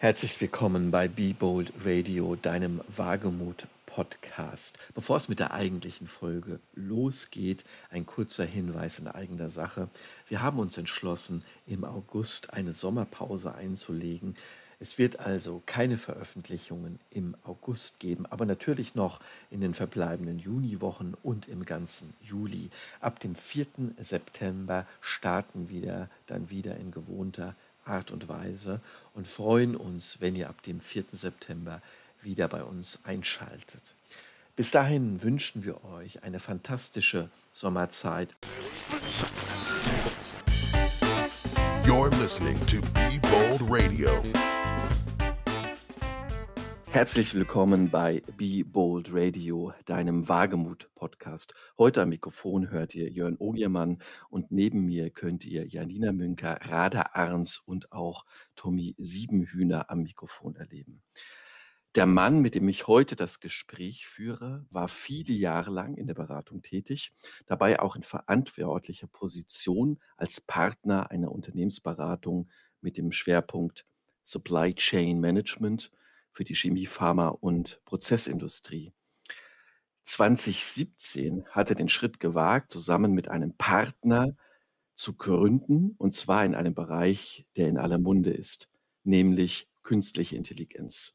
Herzlich willkommen bei Be Bold Radio, deinem Wagemut Podcast. Bevor es mit der eigentlichen Folge losgeht, ein kurzer Hinweis in eigener Sache. Wir haben uns entschlossen, im August eine Sommerpause einzulegen. Es wird also keine Veröffentlichungen im August geben, aber natürlich noch in den verbleibenden Juniwochen und im ganzen Juli. Ab dem 4. September starten wir dann wieder in gewohnter Art und Weise und freuen uns, wenn ihr ab dem 4. September wieder bei uns einschaltet. Bis dahin wünschen wir euch eine fantastische Sommerzeit. You're listening to Be Bold Radio. Herzlich willkommen bei Be Bold Radio, deinem Wagemut-Podcast. Heute am Mikrofon hört ihr Jörn Ogiermann und neben mir könnt ihr Janina Münker, Rada Arns und auch Tommy Siebenhühner am Mikrofon erleben. Der Mann, mit dem ich heute das Gespräch führe, war viele Jahre lang in der Beratung tätig, dabei auch in verantwortlicher Position als Partner einer Unternehmensberatung mit dem Schwerpunkt Supply Chain Management – für die Chemie, Pharma und Prozessindustrie. 2017 hat er den Schritt gewagt, zusammen mit einem Partner zu gründen, und zwar in einem Bereich, der in aller Munde ist, nämlich künstliche Intelligenz.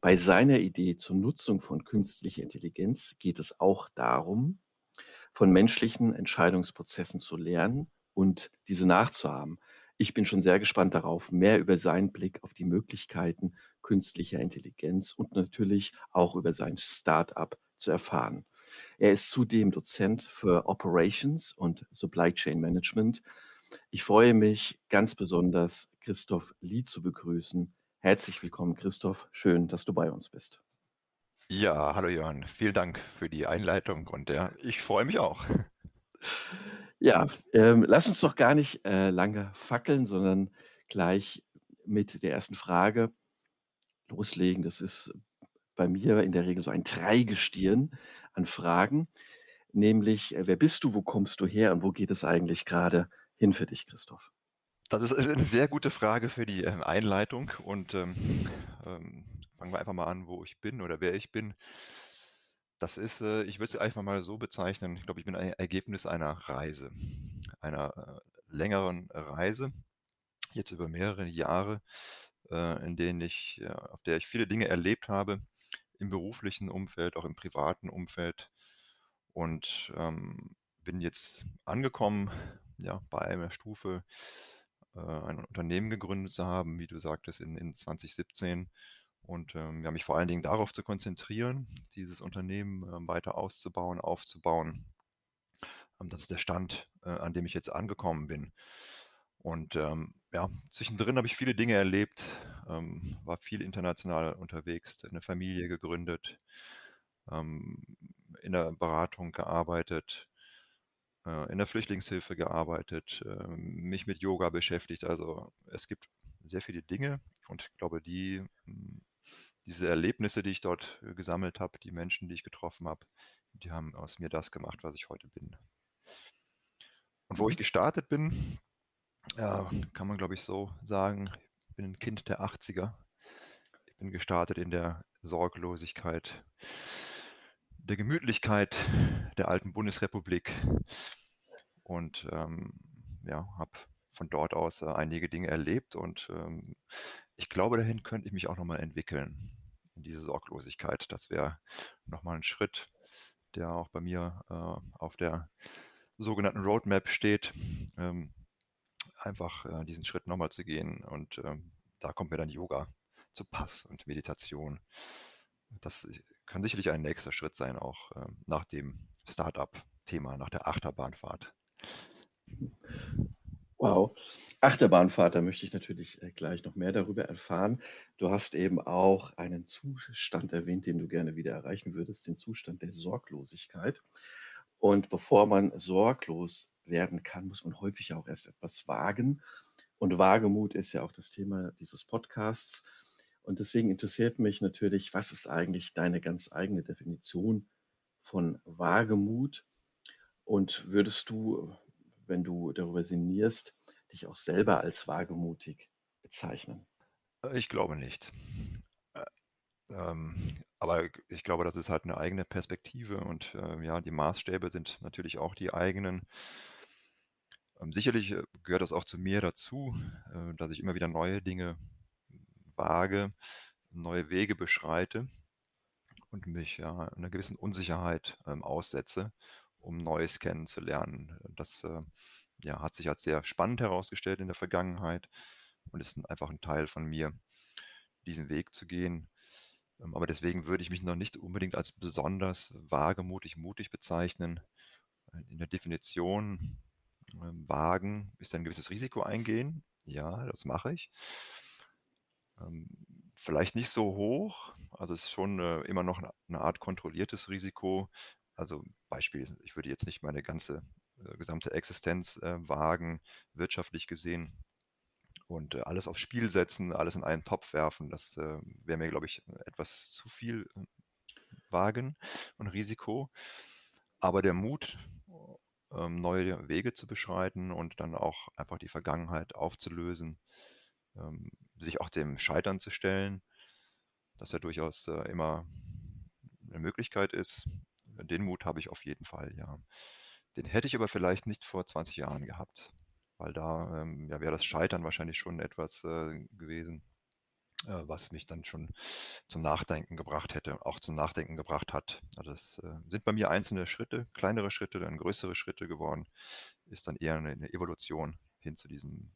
Bei seiner Idee zur Nutzung von künstlicher Intelligenz geht es auch darum, von menschlichen Entscheidungsprozessen zu lernen und diese nachzuahmen. Ich bin schon sehr gespannt darauf, mehr über seinen Blick auf die Möglichkeiten künstlicher Intelligenz und natürlich auch über sein Start-up zu erfahren. Er ist zudem Dozent für Operations und Supply Chain Management. Ich freue mich ganz besonders, Christoph Lee zu begrüßen. Herzlich willkommen, Christoph. Schön, dass du bei uns bist. Ja, hallo Jörn. Vielen Dank für die Einleitung und ja, ich freue mich auch. Ja, ähm, lass uns doch gar nicht äh, lange fackeln, sondern gleich mit der ersten Frage loslegen. Das ist bei mir in der Regel so ein Dreigestirn an Fragen, nämlich äh, wer bist du, wo kommst du her? Und wo geht es eigentlich gerade hin für dich, Christoph? Das ist eine sehr gute Frage für die ähm, Einleitung. Und ähm, ähm, fangen wir einfach mal an, wo ich bin oder wer ich bin. Das ist, äh, ich würde es einfach mal so bezeichnen, ich glaube, ich bin ein Ergebnis einer Reise, einer äh, längeren Reise, jetzt über mehrere Jahre, äh, in denen ich, ja, auf der ich viele Dinge erlebt habe, im beruflichen Umfeld, auch im privaten Umfeld und ähm, bin jetzt angekommen, ja, bei einer Stufe, äh, ein Unternehmen gegründet zu haben, wie du sagtest, in, in 2017 und ähm, ja, mich vor allen Dingen darauf zu konzentrieren, dieses Unternehmen ähm, weiter auszubauen, aufzubauen. Ähm, das ist der Stand, äh, an dem ich jetzt angekommen bin. Und ähm, ja, zwischendrin habe ich viele Dinge erlebt, ähm, war viel international unterwegs, eine Familie gegründet, ähm, in der Beratung gearbeitet, äh, in der Flüchtlingshilfe gearbeitet, äh, mich mit Yoga beschäftigt. Also es gibt sehr viele Dinge und ich glaube, die hm, diese Erlebnisse, die ich dort äh, gesammelt habe, die Menschen, die ich getroffen habe, die haben aus mir das gemacht, was ich heute bin. Und wo ich mhm. gestartet bin, ja, kann man glaube ich so sagen, ich bin ein Kind der 80er. Ich bin gestartet in der Sorglosigkeit, der Gemütlichkeit der alten Bundesrepublik und ähm, ja, habe von dort aus äh, einige Dinge erlebt und ähm, ich glaube, dahin könnte ich mich auch nochmal entwickeln, in diese Sorglosigkeit. Das wäre nochmal ein Schritt, der auch bei mir äh, auf der sogenannten Roadmap steht, ähm, einfach äh, diesen Schritt nochmal zu gehen. Und ähm, da kommt mir dann Yoga zu Pass und Meditation. Das kann sicherlich ein nächster Schritt sein, auch äh, nach dem Startup-Thema, nach der Achterbahnfahrt. Wow. Achterbahnfahrt, da möchte ich natürlich äh, gleich noch mehr darüber erfahren. Du hast eben auch einen Zustand erwähnt, den du gerne wieder erreichen würdest, den Zustand der Sorglosigkeit. Und bevor man sorglos werden kann, muss man häufig auch erst etwas wagen. Und Wagemut ist ja auch das Thema dieses Podcasts. Und deswegen interessiert mich natürlich, was ist eigentlich deine ganz eigene Definition von Wagemut? Und würdest du wenn du darüber sinnierst, dich auch selber als wagemutig bezeichnen? Äh, ich glaube nicht. Äh, ähm, aber ich glaube, das ist halt eine eigene Perspektive und äh, ja, die Maßstäbe sind natürlich auch die eigenen. Ähm, sicherlich äh, gehört das auch zu mir dazu, äh, dass ich immer wieder neue Dinge wage, neue Wege beschreite und mich ja einer gewissen Unsicherheit ähm, aussetze, um Neues kennenzulernen. Das äh, ja, hat sich als sehr spannend herausgestellt in der Vergangenheit und ist einfach ein Teil von mir, diesen Weg zu gehen. Ähm, aber deswegen würde ich mich noch nicht unbedingt als besonders wagemutig, mutig bezeichnen. In der Definition ähm, wagen ist ein gewisses Risiko eingehen. Ja, das mache ich. Ähm, vielleicht nicht so hoch. Also es ist schon äh, immer noch eine Art kontrolliertes Risiko. Also Beispiel, ich würde jetzt nicht meine ganze äh, gesamte Existenz äh, wagen, wirtschaftlich gesehen und äh, alles aufs Spiel setzen, alles in einen Topf werfen. Das äh, wäre mir, glaube ich, etwas zu viel äh, Wagen und Risiko. Aber der Mut, ähm, neue Wege zu beschreiten und dann auch einfach die Vergangenheit aufzulösen, ähm, sich auch dem Scheitern zu stellen, das ja durchaus äh, immer eine Möglichkeit ist. Den Mut habe ich auf jeden Fall, ja. Den hätte ich aber vielleicht nicht vor 20 Jahren gehabt weil da ähm, ja, wäre das Scheitern wahrscheinlich schon etwas äh, gewesen, äh, was mich dann schon zum Nachdenken gebracht hätte, auch zum Nachdenken gebracht hat. Also das äh, sind bei mir einzelne Schritte, kleinere Schritte, dann größere Schritte geworden, ist dann eher eine, eine Evolution hin zu diesem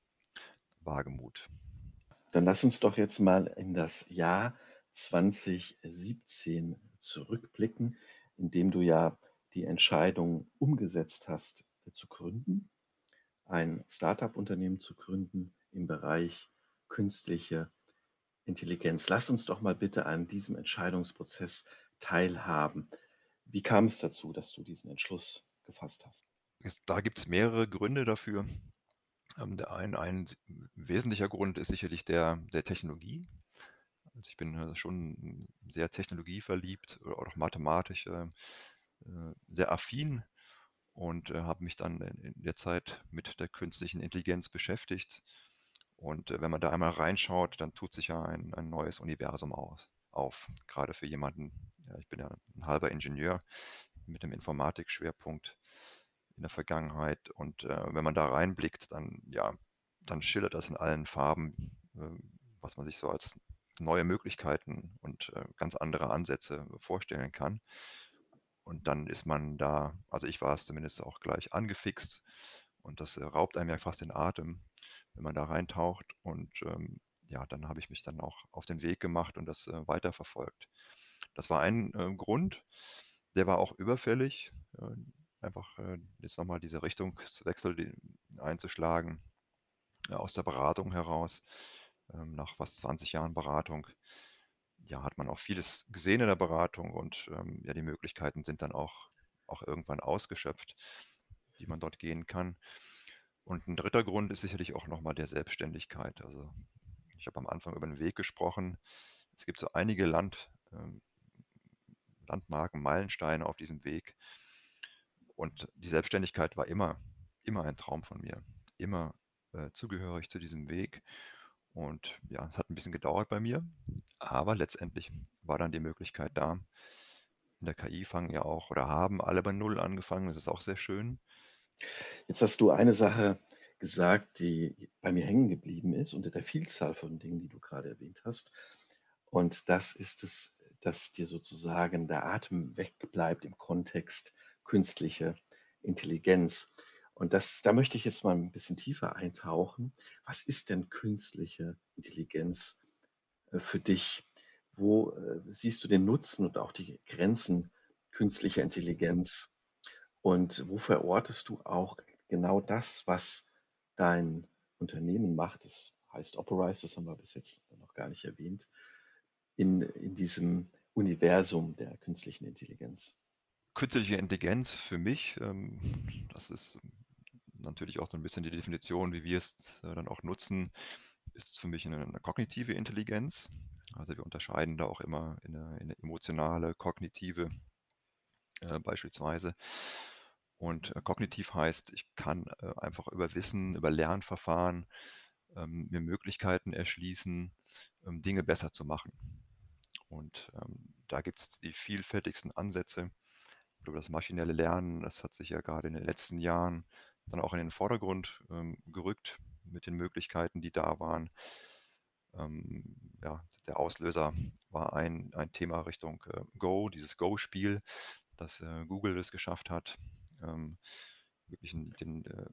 Wagemut. Dann lass uns doch jetzt mal in das Jahr 2017 zurückblicken, in dem du ja die Entscheidung umgesetzt hast, zu gründen ein Startup-Unternehmen zu gründen im Bereich künstliche Intelligenz. Lass uns doch mal bitte an diesem Entscheidungsprozess teilhaben. Wie kam es dazu, dass du diesen Entschluss gefasst hast? Da gibt es mehrere Gründe dafür. Ähm, ein, ein wesentlicher Grund ist sicherlich der, der Technologie. Also ich bin äh, schon sehr technologieverliebt oder auch mathematisch äh, äh, sehr affin und äh, habe mich dann in, in, der Zeit mit der künstlichen Intelligenz beschäftigt. Und äh, wenn man da einmal reinschaut, dann tut sich ja ein, ein neues Universum aus, auf. Gerade für jemanden, ja, ich bin ja ein halber Ingenieur mit dem Informatikschwerpunkt in der Vergangenheit. Und äh, wenn man da reinblickt, dann ja, dann schillert das in allen Farben, äh, was man sich so als neue Möglichkeiten und äh, ganz andere Ansätze vorstellen kann. Und dann ist man da, also ich war es zumindest auch gleich angefixt und das äh, raubt einem ja fast den Atem, wenn man da reintaucht. Und ähm, ja, dann habe ich mich dann auch auf den Weg gemacht und das äh, weiterverfolgt. Das war ein äh, Grund, der war auch überfällig, äh, einfach äh, jetzt nochmal diese Richtungswechsel einzuschlagen, aus der Beratung heraus, ähm, nach fast 20 Jahren Beratung ja, hat man auch vieles gesehen in der Beratung und ähm, ja, die Möglichkeiten sind dann auch, auch irgendwann ausgeschöpft, die man dort gehen kann. Und ein dritter Grund ist sicherlich auch nochmal der Selbstständigkeit. Also ich habe am Anfang über den Weg gesprochen. Es gibt so einige Land, ähm, Landmarken, Meilensteine auf diesem Weg. Und die Selbstständigkeit war immer, immer ein Traum von mir. Immer äh, zugehörig zu diesem Weg. Und ja, es hat ein bisschen gedauert bei mir, aber letztendlich war dann die Möglichkeit da. In der KI fangen ja auch oder haben alle bei Null angefangen. Das ist auch sehr schön. Jetzt hast du eine Sache gesagt, die bei mir hängen geblieben ist, unter der Vielzahl von Dingen, die du gerade erwähnt hast. Und das ist es, dass dir sozusagen der Atem wegbleibt im Kontext künstliche Intelligenz. Und das, da möchte ich jetzt mal ein bisschen tiefer eintauchen. Was ist denn künstliche Intelligenz für dich? Wo äh, siehst du den Nutzen und auch die Grenzen künstlicher Intelligenz? Und wo verortest du auch genau das, was dein Unternehmen macht? Das heißt Operize, das haben wir bis jetzt noch gar nicht erwähnt, in, in diesem Universum der künstlichen Intelligenz. Künstliche Intelligenz für mich, ähm, das ist natürlich auch so ein bisschen die Definition, wie wir es äh, dann auch nutzen, ist für mich eine, eine kognitive Intelligenz. Also wir unterscheiden da auch immer in eine, in eine emotionale, kognitive äh, beispielsweise. Und äh, kognitiv heißt, ich kann äh, einfach über Wissen, über Lernverfahren ähm, mir Möglichkeiten erschließen, ähm, Dinge besser zu machen. Und ähm, da gibt es die vielfältigsten Ansätze. Über das maschinelle Lernen, das hat sich ja gerade in den letzten Jahren dann auch in den Vordergrund ähm, gerückt mit den Möglichkeiten, die da waren. Ähm, ja, der Auslöser war ein, ein Thema Richtung äh, Go, dieses Go-Spiel, dass äh, Google es geschafft hat, ähm, wirklich den äh,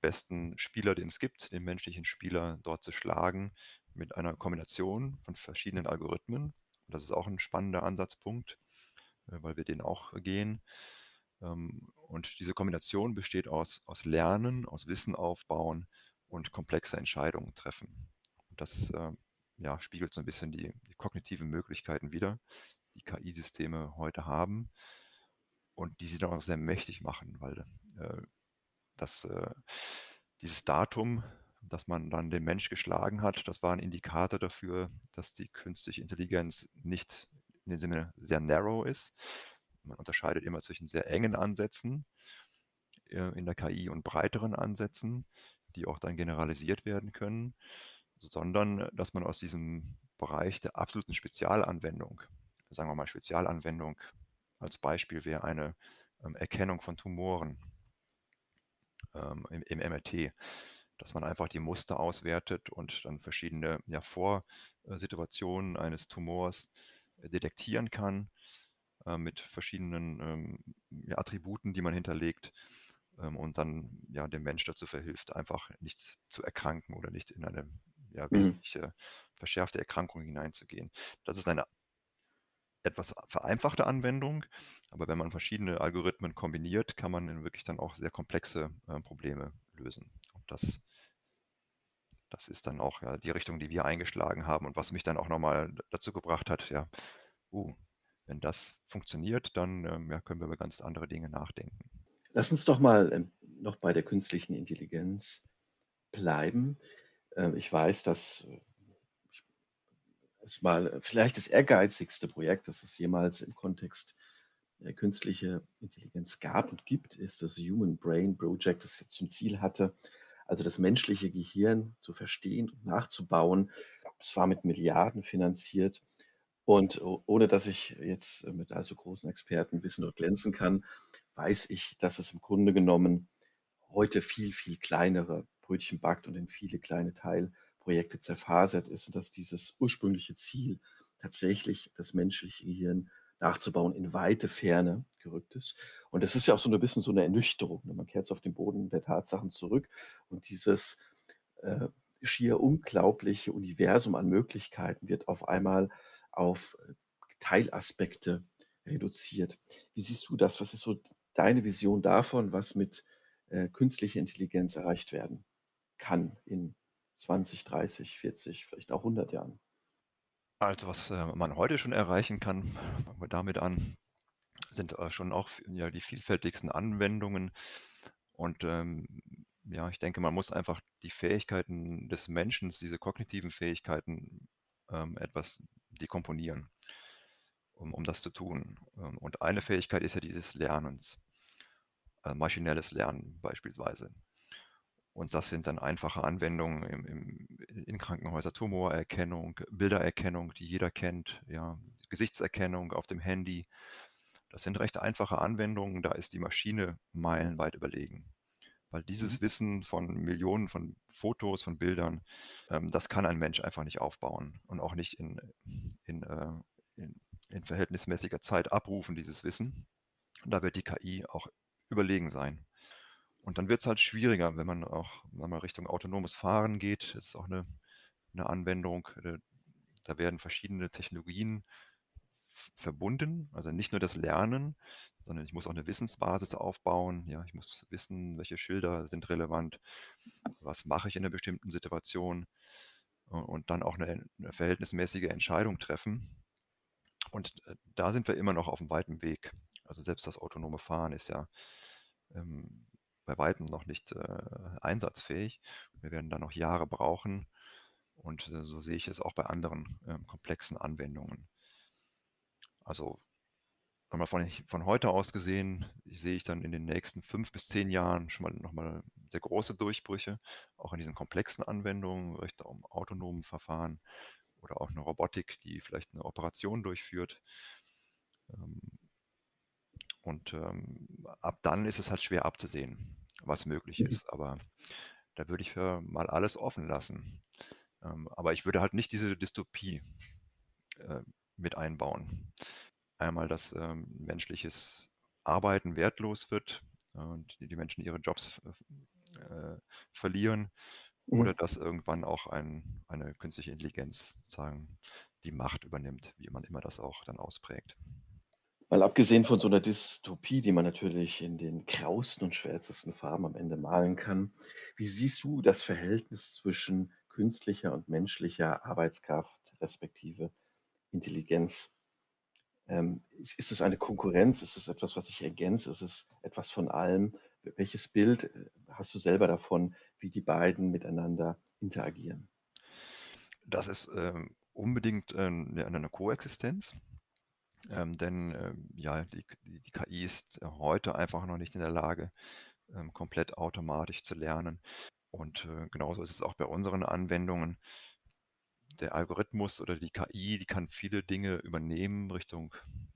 besten Spieler, den es gibt, den menschlichen Spieler dort zu schlagen mit einer Kombination von verschiedenen Algorithmen. Das ist auch ein spannender Ansatzpunkt, äh, weil wir den auch gehen. Ähm, und diese Kombination besteht aus, aus Lernen, aus Wissen aufbauen und komplexe Entscheidungen treffen. Das äh, ja, spiegelt so ein bisschen die, die kognitiven Möglichkeiten wider, die KI-Systeme heute haben und die sie dann auch sehr mächtig machen, weil äh, das, äh, dieses Datum, das man dann den Mensch geschlagen hat, das war ein Indikator dafür, dass die künstliche Intelligenz nicht in dem Sinne sehr narrow ist. Man unterscheidet immer zwischen sehr engen Ansätzen äh, in der KI und breiteren Ansätzen, die auch dann generalisiert werden können, sondern dass man aus diesem Bereich der absoluten Spezialanwendung, sagen wir mal Spezialanwendung als Beispiel wäre eine ähm, Erkennung von Tumoren ähm, im, im MRT, dass man einfach die Muster auswertet und dann verschiedene ja, Vorsituationen eines Tumors äh, detektieren kann äh, mit verschiedenen ähm, ja, Attributen, die man hinterlegt und dann ja dem Mensch dazu verhilft, einfach nicht zu erkranken oder nicht in eine ja, mhm. wirklich äh, verschärfte Erkrankung hineinzugehen. Das ist eine etwas vereinfachte Anwendung, aber wenn man verschiedene Algorithmen kombiniert, kann man wirklich dann auch sehr komplexe äh, Probleme lösen. Und das, das ist dann auch ja, die Richtung, die wir eingeschlagen haben und was mich dann auch nochmal dazu gebracht hat, ja, uh, wenn das funktioniert, dann ähm, ja, können wir über ganz andere Dinge nachdenken. Lass uns doch mal ähm, noch bei der künstlichen Intelligenz bleiben. Ähm, ich weiß, dass äh, ist mal vielleicht das ehrgeizigste Projekt, das es jemals im Kontext der künstliche Intelligenz gab und gibt, ist das Human Brain Project, das zum Ziel hatte, also das menschliche Gehirn zu verstehen und nachzubauen. Es war mit Milliarden finanziert. Und ohne dass ich jetzt mit allzu großen Expertenwissen dort glänzen kann, weiß ich, dass es im Grunde genommen heute viel, viel kleinere Brötchen backt und in viele kleine Teile Projekte zerfasert ist und dass dieses ursprüngliche Ziel tatsächlich das menschliche Gehirn nachzubauen in weite Ferne gerückt ist. Und das ist ja auch so ein bisschen so eine Ernüchterung. Ne? Man kehrt auf den Boden der Tatsachen zurück und dieses äh, schier unglaubliche Universum an Möglichkeiten wird auf einmal auf äh, Teilaspekte reduziert. Wie siehst du das? Was ist so deine Vision davon, was mit äh, künstlicher Intelligenz erreicht werden kann in 20, 30, 40, vielleicht auch 100 Jahren? Also was äh, man heute schon erreichen kann, fangen wir damit an, sind äh, schon auch ja, die vielfältigsten Anwendungen. Und ähm, ja, ich denke, man muss einfach die Fähigkeiten des Menschen, diese kognitiven Fähigkeiten ähm, etwas dekomponieren, um, um das zu tun. Ähm, und eine Fähigkeit ist ja dieses Lernens, äh, maschinelles Lernen beispielsweise. Und das sind dann einfache Anwendungen im, im, in Krankenhäusern, Tumorerkennung, Bildererkennung, die jeder kennt, ja, Gesichtserkennung auf dem Handy. Das sind recht einfache Anwendungen, da ist die Maschine meilenweit überlegen. Weil dieses mhm. Wissen von Millionen von Fotos, von Bildern, ähm, das kann ein Mensch einfach nicht aufbauen und auch nicht in, in, äh, in, in verhältnismäßiger Zeit abrufen, dieses Wissen. Und da wird die KI auch überlegen sein. Und dann wird es halt schwieriger, wenn man auch wenn man Richtung autonomes Fahren geht. Das ist auch eine, eine Anwendung. Äh, da werden verschiedene Technologien verbunden. Also nicht nur das Lernen, sondern ich muss auch eine Wissensbasis aufbauen. Ja, ich muss wissen, welche Schilder sind relevant, was mache ich in einer bestimmten Situation und dann auch eine, eine verhältnismäßige Entscheidung treffen. Und äh, da sind wir immer noch auf einem weiten Weg. Also selbst das autonome Fahren ist ja ähm, bei weitem noch nicht äh, einsatzfähig. Wir werden da noch Jahre brauchen. Und äh, so sehe ich es auch bei anderen äh, komplexen Anwendungen. Also nochmal von, von heute aus gesehen, sehe ich dann in den nächsten fünf bis zehn Jahren schon mal nochmal sehr große Durchbrüche, auch in diesen komplexen Anwendungen, Richtung autonomen Verfahren. oder auch eine Robotik, die vielleicht eine Operation durchführt. Ähm, und ähm, ab dann ist es halt schwer abzusehen, was möglich Mhm. ist. Aber da würde ich für mal alles offen lassen. Ähm, aber ich würde halt nicht diese Dystopie äh, mit einbauen. Einmal, dass ähm, menschliches Arbeiten wertlos wird und die, die Menschen ihre Jobs äh, verlieren oder Mhm. dass irgendwann auch ein, eine künstliche Intelligenz sozusagen die Macht übernimmt, wie man immer das auch dann ausprägt. Mal abgesehen von so einer Dystopie, die man natürlich in den grausten und schwärzesten Farben am Ende malen kann, wie siehst du das Verhältnis zwischen künstlicher und menschlicher Arbeitskraft respektive Intelligenz? Ähm, ist es eine Konkurrenz? Ist es etwas, was sich ergänzt? Ist es etwas von allem? Welches Bild, äh, hast du selber davon, wie die beiden miteinander interagieren? Das ist ähm, unbedingt äh, eine, eine Koexistenz. Ähm, denn ähm, ja, die, die, die KI ist heute einfach noch nicht in der Lage, ähm, komplett automatisch zu lernen. Und äh, genauso ist es auch bei unseren Anwendungen. Der Algorithmus oder die KI, die kann viele Dinge übernehmen Richtung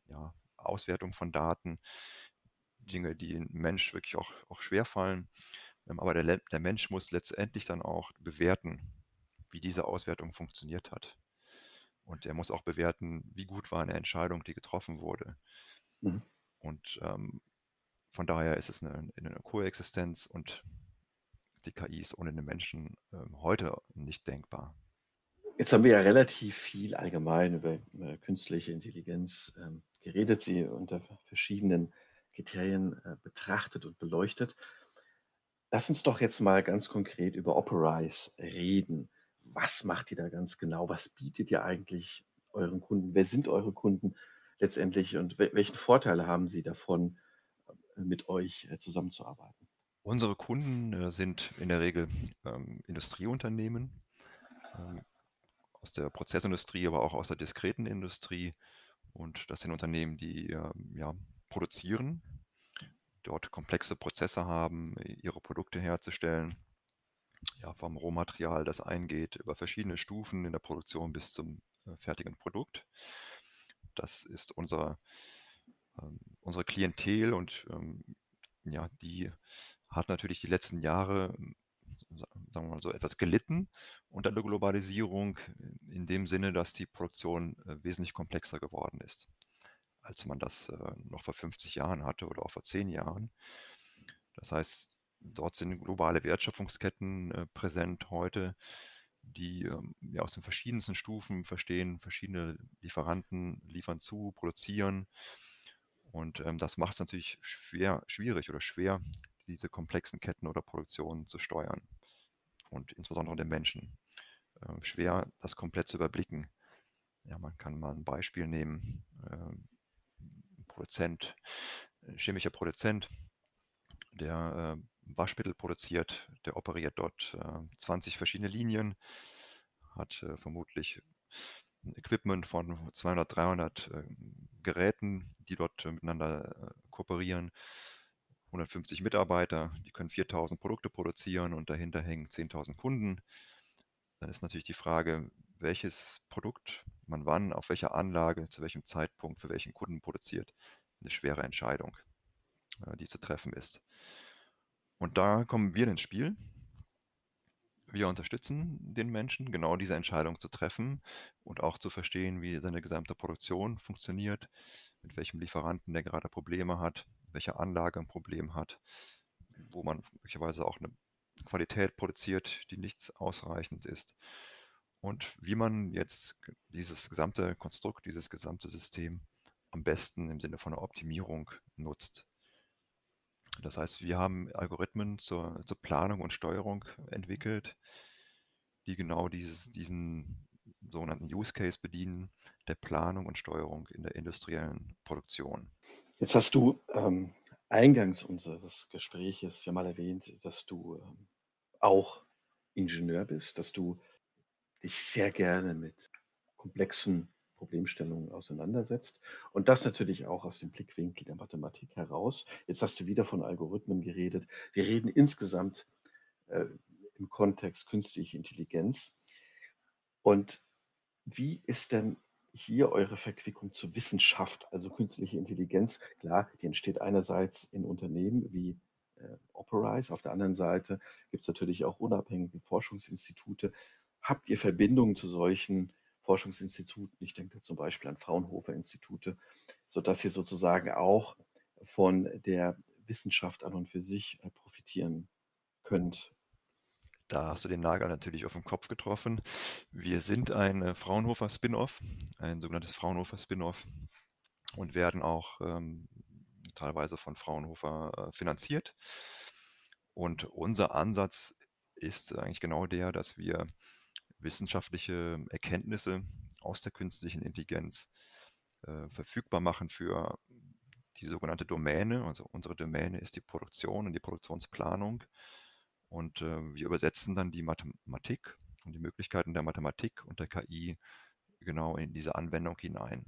ja, Auswertung von Daten, Dinge, die ein Mensch wirklich auch, auch schwer fallen. Ähm, aber der, der Mensch muss letztendlich dann auch bewerten, wie diese Auswertung funktioniert hat. Und er muss auch bewerten, wie gut war eine Entscheidung, die getroffen wurde. Mhm. Und ähm, von daher ist es eine, eine Koexistenz und die KI ist ohne den Menschen ähm, heute nicht denkbar. Jetzt haben wir ja relativ viel allgemein über, künstliche Intelligenz ähm, geredet, sie unter verschiedenen Kriterien äh, betrachtet und beleuchtet. Lass uns doch jetzt mal ganz konkret über Operize reden. Was macht ihr da ganz genau? Was bietet ihr eigentlich euren Kunden? Wer sind eure Kunden letztendlich und wel welchen Vorteile haben sie davon, äh, mit euch äh, zusammenzuarbeiten? Unsere Kunden äh, sind in der Regel ähm, Industrieunternehmen ähm, aus der Prozessindustrie, aber auch aus der diskreten Industrie. Und das sind Unternehmen, die ähm, ja, produzieren, dort komplexe Prozesse haben, ihre Produkte herzustellen. Ja, vom Rohmaterial, das eingeht, über verschiedene Stufen in der Produktion bis zum äh, fertigen Produkt. Das ist unsere, ähm, unsere Klientel und ähm, ja, die hat natürlich die letzten Jahre, sagen wir mal so, etwas gelitten unter der Globalisierung in dem Sinne, dass die Produktion äh, wesentlich komplexer geworden ist, als man das äh, noch vor 50 Jahren hatte oder auch vor 10 Jahren. Das heißt, dort sind globale Wertschöpfungsketten äh, präsent heute, die ähm, ja, aus den verschiedensten Stufen verstehen, verschiedene Lieferanten liefern zu, produzieren. Und ähm, das macht es natürlich schwer, schwierig oder schwer, diese komplexen Ketten oder Produktionen zu steuern. Und insbesondere den Menschen. Äh, schwer, das komplett zu überblicken. Ja, man kann mal ein Beispiel nehmen. Ähm, ein Produzent, chemischer Produzent, der äh, Waschmittel produziert, der operiert dort äh, 20 verschiedene Linien, hat äh, vermutlich ein Equipment von 200, 300 äh, Geräten, die dort äh, miteinander äh, kooperieren. 150 Mitarbeiter, die können 4000 Produkte produzieren und dahinter hängen 10.000 Kunden. Dann ist natürlich die Frage, welches Produkt man wann, auf welcher Anlage, zu welchem Zeitpunkt, für welchen Kunden produziert. Eine schwere Entscheidung, äh, die zu treffen ist. Und da kommen wir ins Spiel. Wir unterstützen den Menschen, genau diese Entscheidung zu treffen und auch zu verstehen, wie seine gesamte Produktion funktioniert, mit welchem Lieferanten der gerade Probleme hat, welche Anlage ein Problem hat, wo man möglicherweise auch eine Qualität produziert, die nicht ausreichend ist. Und wie man jetzt dieses gesamte Konstrukt, dieses gesamte System am besten im Sinne von einer Optimierung nutzt. Das heißt, wir haben Algorithmen zur, zur Planung und Steuerung entwickelt, die genau dieses, diesen sogenannten Use Case bedienen, der Planung und Steuerung in der industriellen Produktion. Jetzt hast du ähm, eingangs unseres Gespräches ja mal erwähnt, dass du ähm, auch Ingenieur bist, dass du dich sehr gerne mit komplexen Problemstellungen auseinandersetzt und das natürlich auch aus dem Blickwinkel der Mathematik heraus. Jetzt hast du wieder von Algorithmen geredet. Wir reden insgesamt äh, im Kontext künstliche Intelligenz. Und Wie ist denn hier eure Verquickung zur Wissenschaft, also künstliche Intelligenz? Klar, die entsteht einerseits in Unternehmen wie äh, Operize, auf der anderen Seite gibt es natürlich auch unabhängige Forschungsinstitute. Habt ihr Verbindungen zu solchen Forschungsinstituten? Ich denke zum Beispiel an Fraunhofer-Institute, sodass ihr sozusagen auch von der Wissenschaft an und für sich äh, profitieren könnt. Da hast du den Nagel natürlich auf den Kopf getroffen. Wir sind ein äh, Fraunhofer Spin-off, ein sogenanntes Fraunhofer Spin-off und werden auch ähm, teilweise von Fraunhofer äh, finanziert. Und unser Ansatz ist eigentlich genau der, dass wir wissenschaftliche Erkenntnisse aus der künstlichen Intelligenz äh, verfügbar machen für die sogenannte Domäne. Also unsere Domäne ist die Produktion und die Produktionsplanung. Und äh, wir übersetzen dann die Mathematik und die Möglichkeiten der Mathematik und der KI genau in diese Anwendung hinein.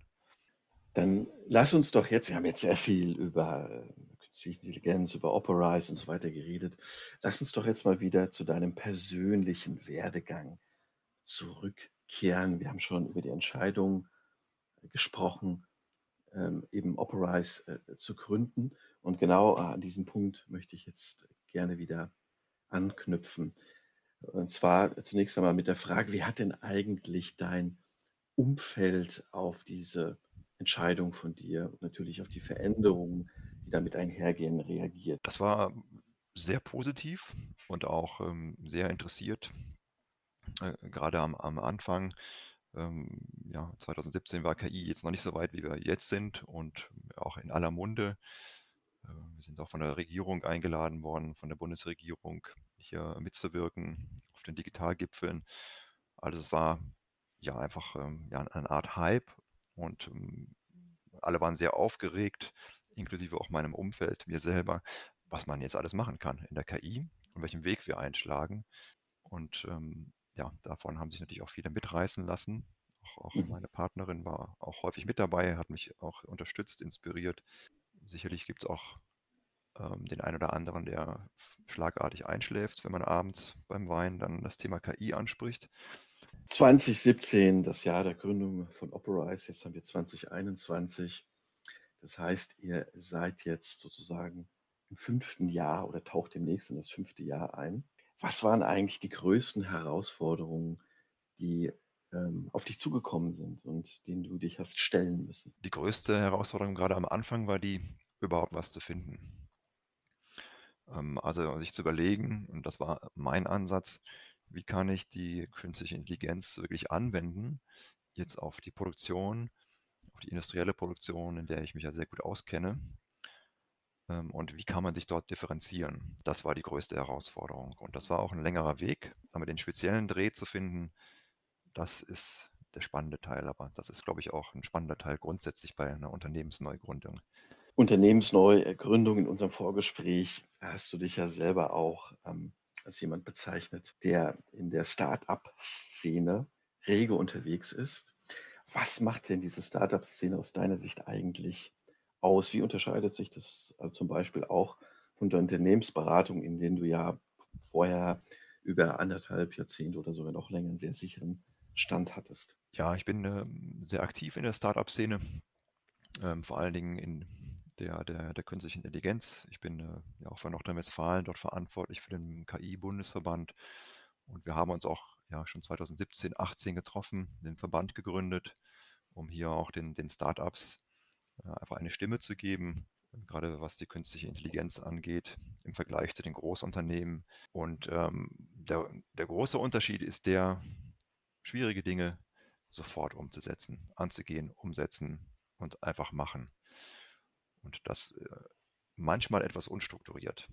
Dann lass uns doch jetzt, wir haben jetzt sehr viel über äh, künstliche Intelligenz, über Operize und so weiter geredet. Lass uns doch jetzt mal wieder zu deinem persönlichen Werdegang zurückkehren. Wir haben schon über die Entscheidung gesprochen, ähm, eben Operize äh, zu gründen. Und genau an diesem Punkt möchte ich jetzt gerne wieder anknüpfen. Und zwar zunächst einmal mit der Frage, wie hat denn eigentlich dein Umfeld auf diese Entscheidung von dir und natürlich auf die Veränderungen, die damit einhergehen, reagiert? Das war sehr positiv und auch ähm, sehr interessiert. Äh, gerade am, am Anfang, ähm, ja, 2017 war KI jetzt noch nicht so weit, wie wir jetzt sind und auch in aller Munde. Äh, wir sind auch von der Regierung eingeladen worden, von der Bundesregierung, hier mitzuwirken auf den Digitalgipfeln. Also es war ja einfach ähm, ja, eine Art Hype und ähm, alle waren sehr aufgeregt, inklusive auch meinem Umfeld, mir selber, was man jetzt alles machen kann in der KI und welchen Weg wir einschlagen. Und ähm, ja, davon haben sich natürlich auch viele mitreißen lassen. Auch, auch mhm. meine Partnerin war auch häufig mit dabei, hat mich auch unterstützt, inspiriert. Sicherlich gibt es auch ähm, den einen oder anderen, der schlagartig einschläft, wenn man abends beim Wein dann das Thema KI anspricht. 2017, das Jahr der Gründung von Operize, jetzt haben wir 2021. Das heißt, ihr seid jetzt sozusagen im fünften Jahr oder taucht demnächst in das fünfte Jahr ein. Was waren eigentlich die größten Herausforderungen, die auf dich zugekommen sind und denen du dich hast stellen müssen? Die größte Herausforderung gerade am Anfang war die, überhaupt was zu finden. Ähm, also sich zu überlegen, und das war mein Ansatz, wie kann ich die künstliche Intelligenz wirklich anwenden, jetzt auf die Produktion, auf die industrielle Produktion, in der ich mich ja sehr gut auskenne. Ähm, und wie kann man sich dort differenzieren? Das war die größte Herausforderung. Und das war auch ein längerer Weg, aber den speziellen Dreh zu finden, das ist der spannende Teil. Aber das ist, glaube ich, auch ein spannender Teil grundsätzlich bei einer Unternehmensneugründung. Unternehmensneugründung in unserem Vorgespräch hast du dich ja selber auch ähm, als jemand bezeichnet, der in der Start-up-Szene rege unterwegs ist. Was macht denn diese Start-up-Szene aus deiner Sicht eigentlich aus? Wie unterscheidet sich das also zum Beispiel auch von der Unternehmensberatung, in denen du ja vorher über anderthalb Jahrzehnte oder sogar noch länger einen sehr sicheren Stand hattest? Ja, ich bin äh, sehr aktiv in der Start-up-Szene, ähm, vor allen Dingen in der, der, der künstlichen Intelligenz. Ich bin äh, ja auch für Nordrhein-Westfalen dort verantwortlich für den KI-Bundesverband. Und wir haben uns auch ja schon 2017, 18 getroffen, den Verband gegründet, um hier auch den, den Startups äh, einfach eine Stimme zu geben, gerade was die künstliche Intelligenz angeht, im Vergleich zu den Großunternehmen. Und ähm, der, der große Unterschied ist der, schwierige Dinge sofort umzusetzen, anzugehen, umsetzen und einfach machen. Und das äh, manchmal etwas unstrukturiert.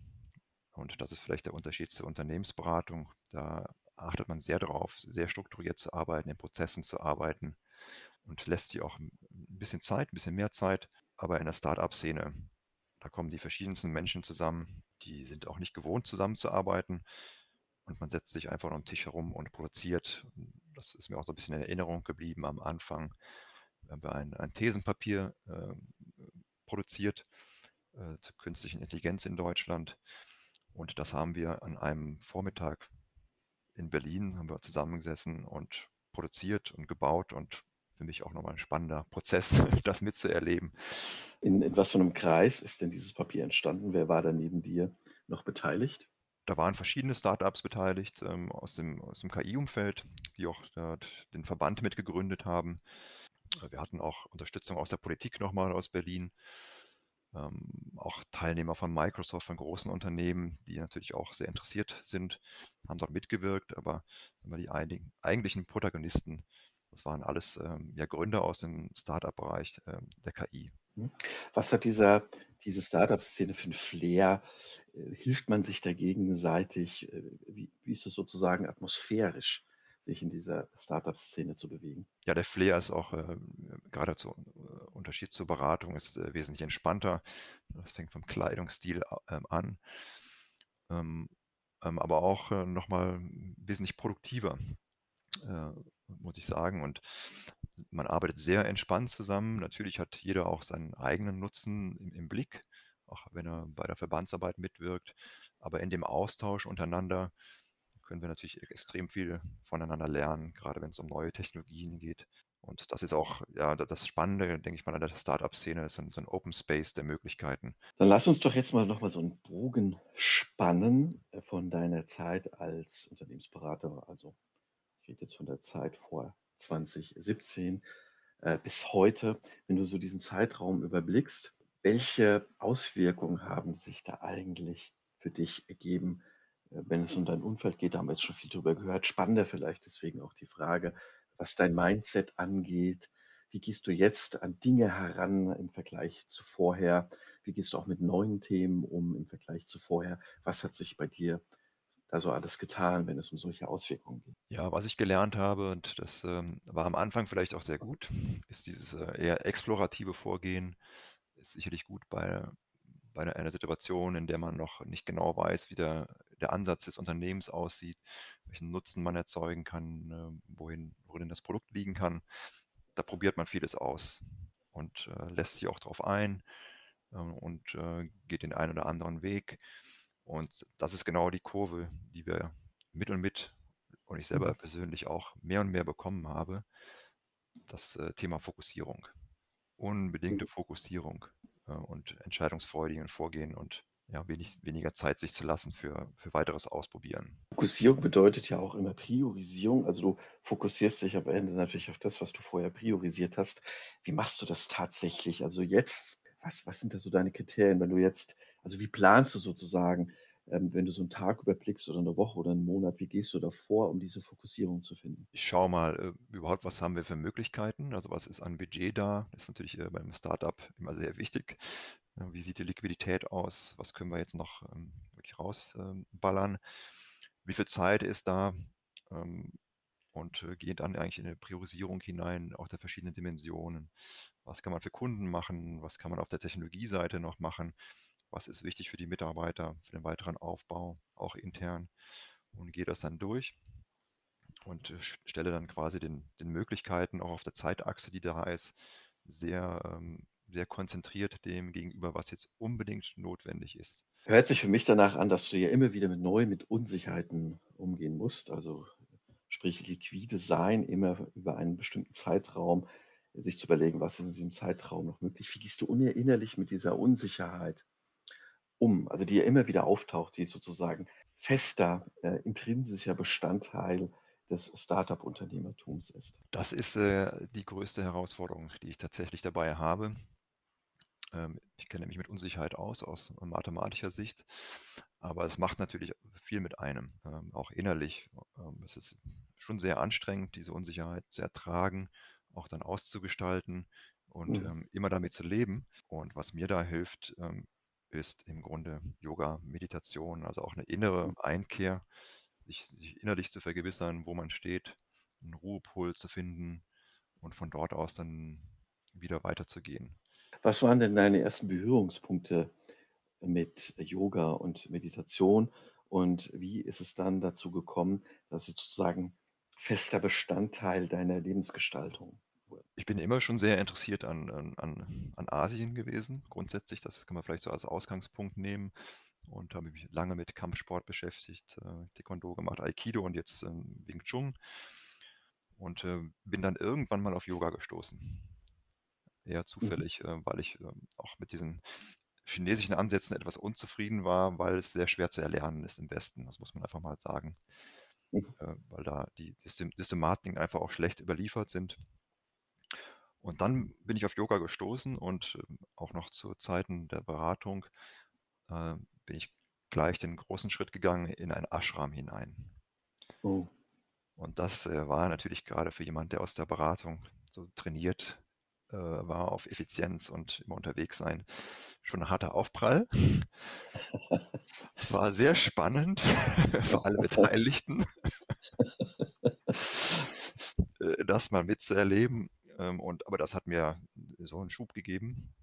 Und das ist vielleicht der Unterschied zur Unternehmensberatung. Da achtet man sehr darauf, sehr strukturiert zu arbeiten, in Prozessen zu arbeiten und lässt sich auch ein bisschen Zeit, ein bisschen mehr Zeit. Aber in der Start-up-Szene, da kommen die verschiedensten Menschen zusammen, die sind auch nicht gewohnt, zusammenzuarbeiten. Und man setzt sich einfach am Tisch herum und produziert. Das ist mir auch so ein bisschen in Erinnerung geblieben am Anfang. Wir haben ein, ein Thesenpapier äh, produziert äh, zur künstlichen Intelligenz in Deutschland. Und das haben wir an einem Vormittag in Berlin, haben wir zusammengesessen und produziert und gebaut und für mich auch nochmal ein spannender Prozess, das mitzuerleben. In, in was für einem Kreis ist denn dieses Papier entstanden? Wer war da neben dir noch beteiligt? Da waren verschiedene Startups beteiligt ähm, aus dem, aus dem KI-Umfeld, die auch dort den Verband mitgegründet haben. Wir hatten auch Unterstützung aus der Politik nochmal aus Berlin ähm, auch Teilnehmer von Microsoft, von großen Unternehmen, die natürlich auch sehr interessiert sind, haben dort mitgewirkt, aber die einigen, eigentlichen Protagonisten, das waren alles ähm, ja, Gründer aus dem Startup-Bereich äh, der KI. Mhm. Was hat dieser, diese Startup-Szene für ein Flair? Äh, hilft man sich da gegenseitig? Äh, wie, wie ist es sozusagen atmosphärisch? sich in dieser Startup-Szene zu bewegen. Ja, der Flair ist auch äh, gerade zu Unterschied zur Beratung ist äh, wesentlich entspannter. Das fängt vom Kleidungsstil ähm, an, ähm, ähm, aber auch äh, nochmal wesentlich produktiver, äh, muss ich sagen. Und man arbeitet sehr entspannt zusammen. Natürlich hat jeder auch seinen eigenen Nutzen im, im Blick, auch wenn er bei der Verbandsarbeit mitwirkt. Aber in dem Austausch untereinander können wir natürlich extrem viel voneinander lernen, gerade wenn es um neue Technologien geht. Und das ist auch ja, das Spannende, denke ich mal, an der Startup-Szene, ist so ein Open Space der Möglichkeiten. Dann lass uns doch jetzt mal nochmal so einen Bogen spannen äh, von deiner Zeit als Unternehmensberater. Also ich rede jetzt von der Zeit vor 2017 äh, bis heute. Wenn du so diesen Zeitraum überblickst, welche Auswirkungen haben sich da eigentlich für dich ergeben? Äh, wenn es um dein Umfeld geht, da haben wir jetzt schon viel drüber gehört. Spannender vielleicht deswegen auch die Frage, was dein Mindset angeht. Wie gehst du jetzt an Dinge heran im Vergleich zu vorher? Wie gehst du auch mit neuen Themen um im Vergleich zu vorher? Was hat sich bei dir da so alles getan, wenn es um solche Auswirkungen geht? Ja, was ich gelernt habe, und das ähm, war am Anfang vielleicht auch sehr gut, ist dieses äh, eher explorative Vorgehen. Ist sicherlich gut bei, bei einer, Situation, in der man noch nicht genau weiß, wie der der Ansatz des Unternehmens aussieht, welchen Nutzen man erzeugen kann, äh, wohin, worin das Produkt liegen kann. Da probiert man vieles aus und äh, lässt sich auch darauf ein äh, und äh, geht den einen oder anderen Weg. Und das ist genau die Kurve, die wir mit und mit und ich selber mhm. persönlich auch mehr und mehr bekommen habe. Das äh, Thema Fokussierung. Unbedingte mhm. Fokussierung äh, und entscheidungsfreudigen Vorgehen und ja, wenig, weniger Zeit sich zu lassen für, für weiteres Ausprobieren. Fokussierung bedeutet ja auch immer Priorisierung. Also du fokussierst dich am Ende natürlich auf das, was du vorher priorisiert hast. Wie machst du das tatsächlich? Also jetzt, was, was sind da so deine Kriterien, wenn du jetzt, also wie planst du sozusagen, ähm, wenn du so einen Tag überblickst oder eine Woche oder einen Monat, wie gehst du da vor, um diese Fokussierung zu finden? Ich schaue mal äh, überhaupt, was haben wir für Möglichkeiten, also was ist an Budget da. Das ist natürlich äh, beim Startup immer sehr wichtig. Wie sieht die Liquidität aus? Was können wir jetzt noch ähm, wirklich rausballern? Wie viel Zeit ist da? Ähm, und äh, geht dann eigentlich in eine Priorisierung hinein, auch der verschiedenen Dimensionen. Was kann man für Kunden machen? Was kann man auf der Technologieseite noch machen? Was ist wichtig für die Mitarbeiter, für den weiteren Aufbau, auch intern? Und gehe das dann durch und äh, stelle dann quasi den, den Möglichkeiten auch auf der Zeitachse, die da ist, sehr ähm, sehr konzentriert dem gegenüber, was jetzt unbedingt notwendig ist. Hört sich für mich danach an, dass du ja immer wieder mit neu mit Unsicherheiten umgehen musst. Also sprich liquide sein, immer über einen bestimmten Zeitraum sich zu überlegen, was ist in diesem Zeitraum noch möglich. Wie gehst du innerlich mit dieser Unsicherheit um? Also die ja immer wieder auftaucht, die sozusagen fester, äh, intrinsischer Bestandteil des Startup-Unternehmertums ist. Das ist äh, die größte Herausforderung, die ich tatsächlich dabei habe. Ähm, ich kenne mich mit Unsicherheit aus, aus mathematischer Sicht, aber es macht natürlich viel mit einem, ähm, auch innerlich. Ähm, es ist schon sehr anstrengend, diese Unsicherheit zu ertragen, auch dann auszugestalten und mhm. immer damit zu leben. Und was mir da hilft, ist im Grunde Yoga, Meditation, also auch eine innere mhm. Einkehr, sich, sich innerlich zu vergewissern, wo man steht, einen Ruhepol zu finden und von dort aus dann wieder weiterzugehen. Was waren denn deine ersten Berührungspunkte mit Yoga und Meditation? Und wie ist es dann dazu gekommen, dass es sozusagen fester Bestandteil deiner Lebensgestaltung wurde? Ich bin immer schon sehr interessiert an, an, an Asien gewesen. Grundsätzlich, das kann man vielleicht so als Ausgangspunkt nehmen. Und habe mich lange mit Kampfsport beschäftigt, äh, Taekwondo gemacht, Aikido und jetzt ähm, Wing Chun. und äh, bin dann irgendwann mal auf Yoga gestoßen. Eher Mhm. zufällig, äh, weil ich ähm, auch mit diesen chinesischen Ansätzen etwas unzufrieden war, weil es sehr schwer zu erlernen ist im Westen. Das muss man einfach mal sagen. Mhm. Äh, weil da die System Systematiken einfach auch schlecht überliefert sind. Und dann bin ich auf Yoga gestoßen und ähm, auch noch zu Zeiten der Beratung äh, bin ich gleich den großen Schritt gegangen in ein Ashram hinein. Oh. Und das äh, war natürlich gerade für jemand, der aus der Beratung so trainiert äh, war auf Effizienz und immer unterwegs sein, schon ein harter Aufprall. War sehr spannend für alle Beteiligten, äh, das mal mitzuerleben. Ähm, und, aber das hat mir so einen Schub gegeben,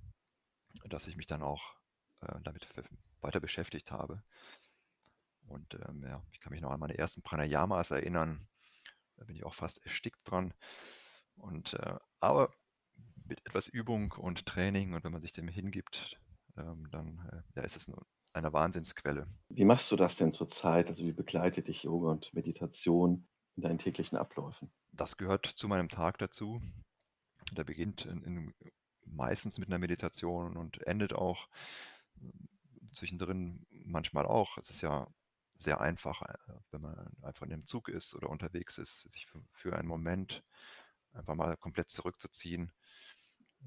dass ich mich dann auch äh, damit weiter beschäftigt habe. Und ähm, ja, ich kann mich noch an meine ersten Pranayamas erinnern. Da bin ich auch fast erstickt dran. Und äh, aber mit etwas Übung und Training und wenn man sich dem hingibt, ähm, dann äh, ja, ist es eine, eine Wahnsinnsquelle. Wie machst du das denn zurzeit? Also wie begleitet dich Yoga und Meditation in deinen täglichen Abläufen? Das gehört zu meinem Tag dazu. Der beginnt in, in, meistens mit einer Meditation und endet auch äh, zwischendrin manchmal auch. Es ist ja sehr einfach, äh, wenn man einfach in dem Zug ist oder unterwegs ist, sich für, für einen Moment einfach mal komplett zurückzuziehen,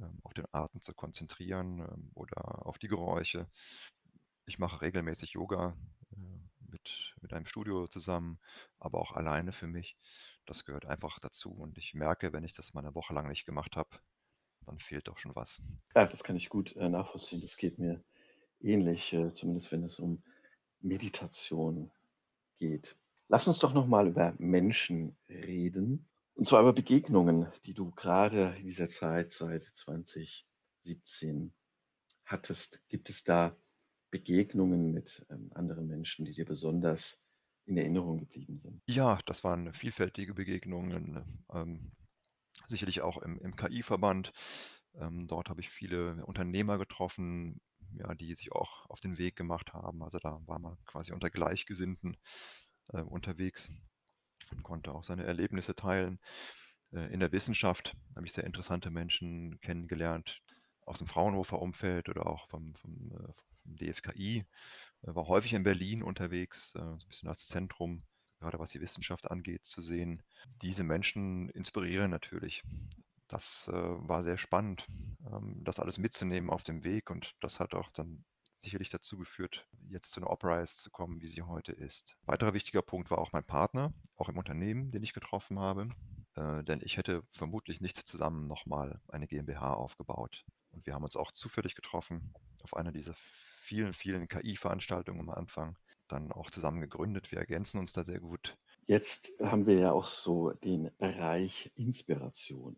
ähm, auf den Atem zu konzentrieren ähm, oder auf die Geräusche. Ich mache regelmäßig Yoga äh, mit, mit einem Studio zusammen, aber auch alleine für mich. Das gehört einfach dazu. Und ich merke, wenn ich das mal eine Woche lang nicht gemacht habe, dann fehlt doch schon was. Ja, das kann ich gut äh, nachvollziehen. Das geht mir ähnlich, äh, zumindest wenn es um Meditation geht. Lass uns doch noch mal über Menschen reden. Und zwar über Begegnungen, die du gerade in dieser Zeit seit 2017 hattest. Gibt es da Begegnungen mit ähm, anderen Menschen, die dir besonders in Erinnerung geblieben sind? Ja, das waren vielfältige Begegnungen, ähm, sicherlich auch im, im KI-Verband. Ähm, dort habe ich viele Unternehmer getroffen, ja, die sich auch auf den Weg gemacht haben. Also da war man quasi unter Gleichgesinnten äh, unterwegs und konnte auch seine Erlebnisse teilen. Äh, in der Wissenschaft habe ich sehr interessante Menschen kennengelernt, aus dem Fraunhofer Umfeld oder auch vom, vom, äh, vom DFKI. Äh, war häufig in Berlin unterwegs, äh, so ein bisschen als Zentrum, gerade was die Wissenschaft angeht, zu sehen. Diese Menschen inspirieren natürlich. Das äh, war sehr spannend, ähm, das alles mitzunehmen auf dem Weg und das hat auch dann sicherlich dazu geführt, jetzt zu einer Oprise zu kommen, wie sie heute ist. Weiterer wichtiger Punkt war auch mein Partner, auch im Unternehmen, den ich getroffen habe, denn ich hätte vermutlich nicht zusammen nochmal eine GmbH aufgebaut. Und wir haben uns auch zufällig getroffen auf einer dieser vielen, vielen KI-Veranstaltungen am Anfang, dann auch zusammen gegründet. Wir ergänzen uns da sehr gut. Jetzt haben wir ja auch so den Bereich Inspiration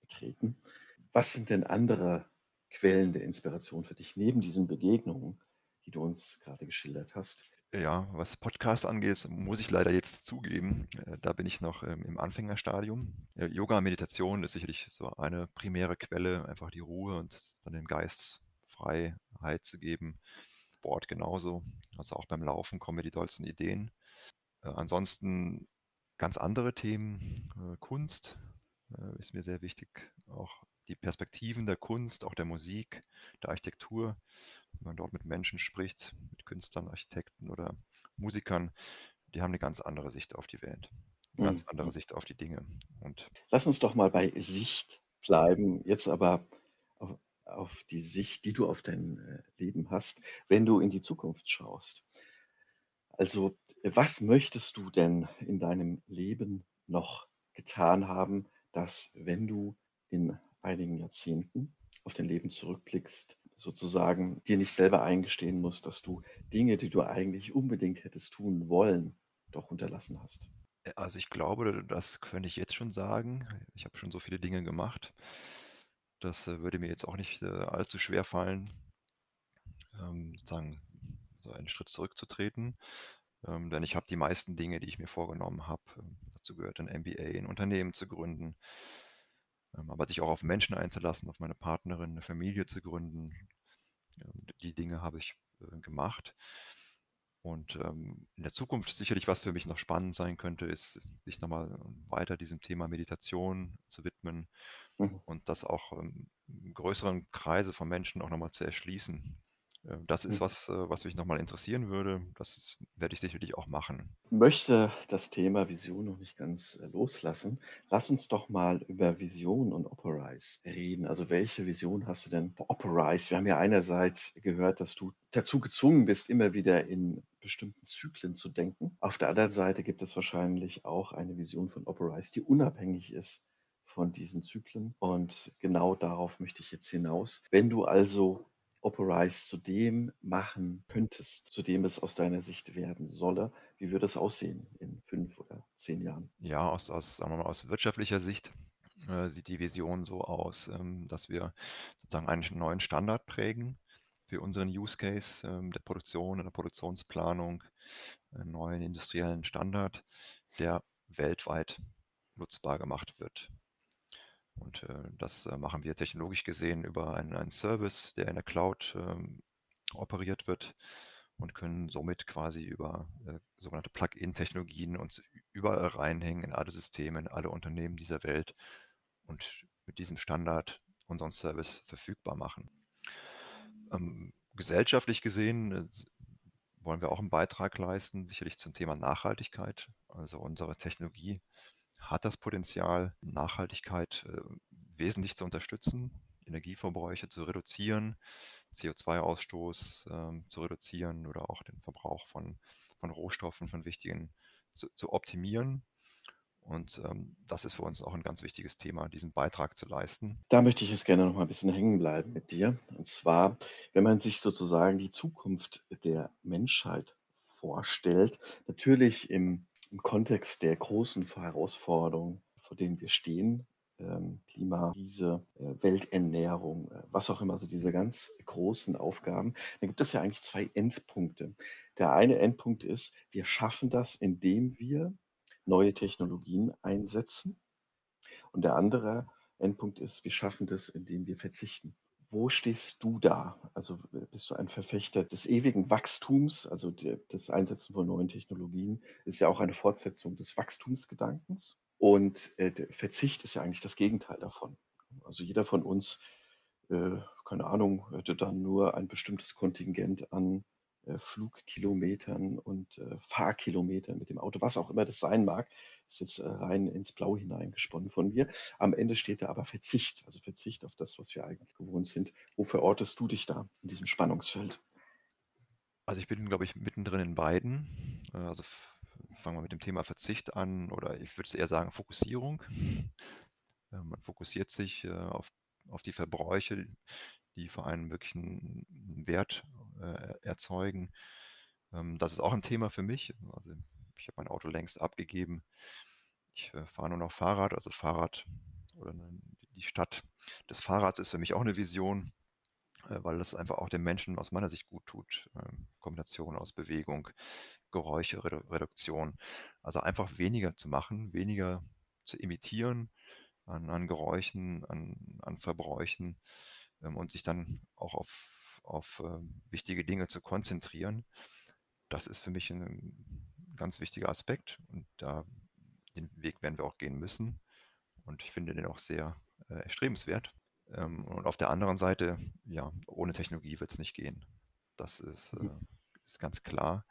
betreten. Was sind denn andere Quellen der Inspiration für dich neben diesen Begegnungen, die du uns gerade geschildert hast? Ja, was Podcast angeht, muss ich leider jetzt zugeben, äh, da bin ich noch ähm, im Anfängerstadium. Äh, Yoga, Meditation ist sicherlich so eine primäre Quelle, einfach die Ruhe und dann den Geist Freiheit zu geben. Sport genauso, also auch beim Laufen kommen mir die tollsten Ideen. Äh, ansonsten ganz andere Themen, äh, Kunst äh, ist mir sehr wichtig, auch die Perspektiven der Kunst, auch der Musik, der Architektur wenn man dort mit Menschen spricht, mit Künstlern, Architekten oder Musikern, die haben eine ganz andere Sicht auf die Welt, eine ganz andere Mhm. Sicht auf die Dinge. Und Lass uns doch mal bei Sicht bleiben, jetzt aber auf, auf die Sicht, die du auf dein äh, Leben hast, wenn du in die Zukunft schaust. Also, was möchtest du denn in deinem Leben noch getan haben, dass, wenn du in einigen Jahrzehnten auf dein Leben zurückblickst, sozusagen dir nicht selber eingestehen musst, dass du Dinge, die du eigentlich unbedingt hättest tun wollen, doch unterlassen hast? äh, also ich glaube, das könnte ich jetzt schon sagen. Ich habe schon so viele Dinge gemacht. Das äh, würde mir jetzt auch nicht äh, allzu schwer fallen, ähm, sozusagen so einen Schritt zurückzutreten. Ähm, denn ich habe die meisten Dinge, die ich mir vorgenommen habe, ähm, dazu gehört ein MBA, ein Unternehmen zu gründen, ähm, aber sich auch auf Menschen einzulassen, auf meine Partnerin, eine Familie zu gründen. Ähm, die Dinge habe ich äh, gemacht. Und ähm, in der Zukunft sicherlich, was für mich noch spannend sein könnte, ist, sich nochmal weiter diesem Thema Meditation zu widmen Mhm. und das auch ähm, größeren Kreise von Menschen auch nochmal zu erschließen. Äh, das ist Mhm. was, äh, was mich nochmal interessieren würde. Das werde ich sicherlich auch machen. Möchte das Thema Vision noch nicht ganz äh, loslassen. Lass uns doch mal über Vision und Operize reden. Also welche Vision hast du denn für Operize? Wir haben ja einerseits gehört, dass du dazu gezwungen bist, immer wieder in bestimmten Zyklen zu denken. Auf der anderen Seite gibt es wahrscheinlich auch eine Vision von Operize, die unabhängig ist von diesen Zyklen. Und genau darauf möchte ich jetzt hinaus. Wenn du also Operize zu dem machen könntest, zu dem es aus deiner Sicht werden solle, wie würde es aussehen in fünf oder zehn Jahren? Ja, aus, aus, sagen wir mal, aus wirtschaftlicher Sicht äh, sieht die Vision so aus, ähm, dass wir sozusagen einen neuen Standard prägen für unseren Use Case ähm, der Produktion und der Produktionsplanung, einen neuen industriellen Standard, der weltweit nutzbar gemacht wird. Und äh, das äh, machen wir technologisch gesehen über einen, einen Service, der in der Cloud ähm, operiert wird und können somit quasi über äh, sogenannte Plug-in-Technologien uns überall reinhängen in alle Systeme, in alle Unternehmen dieser Welt und mit diesem Standard unseren Service verfügbar machen. Ähm, gesellschaftlich gesehen äh, wollen wir auch einen Beitrag leisten, sicherlich zum Thema Nachhaltigkeit. Also unsere Technologie hat das Potenzial, Nachhaltigkeit äh, wesentlich zu unterstützen, Energieverbräuche zu reduzieren, CO2-Ausstoß ähm, zu reduzieren oder auch den Verbrauch von, von Rohstoffen, von wichtigen zu, zu optimieren. Und ähm, das ist für uns auch ein ganz wichtiges Thema, diesen Beitrag zu leisten. Da möchte ich jetzt gerne noch mal ein bisschen hängen bleiben mit dir. Und zwar, wenn man sich sozusagen die Zukunft der Menschheit vorstellt, natürlich im, im Kontext der großen Herausforderungen, vor denen wir stehen, ähm, Klimakrise, äh, Welternährung, äh, was auch immer, also diese ganz großen Aufgaben, dann gibt es ja eigentlich zwei Endpunkte. Der eine Endpunkt ist, wir schaffen das, indem wir neue Technologien einsetzen. Und der andere Endpunkt ist, wir schaffen das, indem wir verzichten. Wo stehst du da? Also bist du ein Verfechter des ewigen Wachstums? Also der, das Einsetzen von neuen Technologien ist ja auch eine Fortsetzung des Wachstumsgedankens. Und äh, Verzicht ist ja eigentlich das Gegenteil davon. Also jeder von uns, äh, keine Ahnung, hätte dann nur ein bestimmtes Kontingent an Flugkilometern und äh, Fahrkilometern mit dem Auto, was auch immer das sein mag, ist jetzt äh, rein ins Blau hineingesponnen von mir. Am Ende steht da aber Verzicht, also Verzicht auf das, was wir eigentlich gewohnt sind. Wo verortest du dich da in diesem Spannungsfeld? Also ich bin, glaube ich, mittendrin in beiden. Äh, Also fangen wir mit dem Thema Verzicht an oder ich würde eher sagen Fokussierung. Äh, Man fokussiert sich äh, auf, auf die Verbräuche, die für einen wirklich einen Wert äh, erzeugen. Ähm, Das ist auch ein Thema für mich. Also ich habe mein Auto längst abgegeben. Ich äh, fahre nur noch Fahrrad, also Fahrrad oder ne- die Stadt des Fahrrads ist für mich auch eine Vision, äh, weil das einfach auch den Menschen aus meiner Sicht gut tut. Ähm, Kombination aus Bewegung, Geräusche, Redu Reduktion. Also einfach weniger zu machen, weniger zu imitieren an, an Geräuschen, an, an Verbräuchen ähm, und sich dann auch auf, auf ähm, wichtige Dinge zu konzentrieren. Das ist für mich ein, ganz wichtiger Aspekt und da den Weg werden wir auch gehen müssen und ich finde den auch sehr äh, erstrebenswert. Ähm, und auf der anderen Seite, ja, ohne Technologie wird es nicht gehen. Das ist, Mhm. äh, ist ganz klar.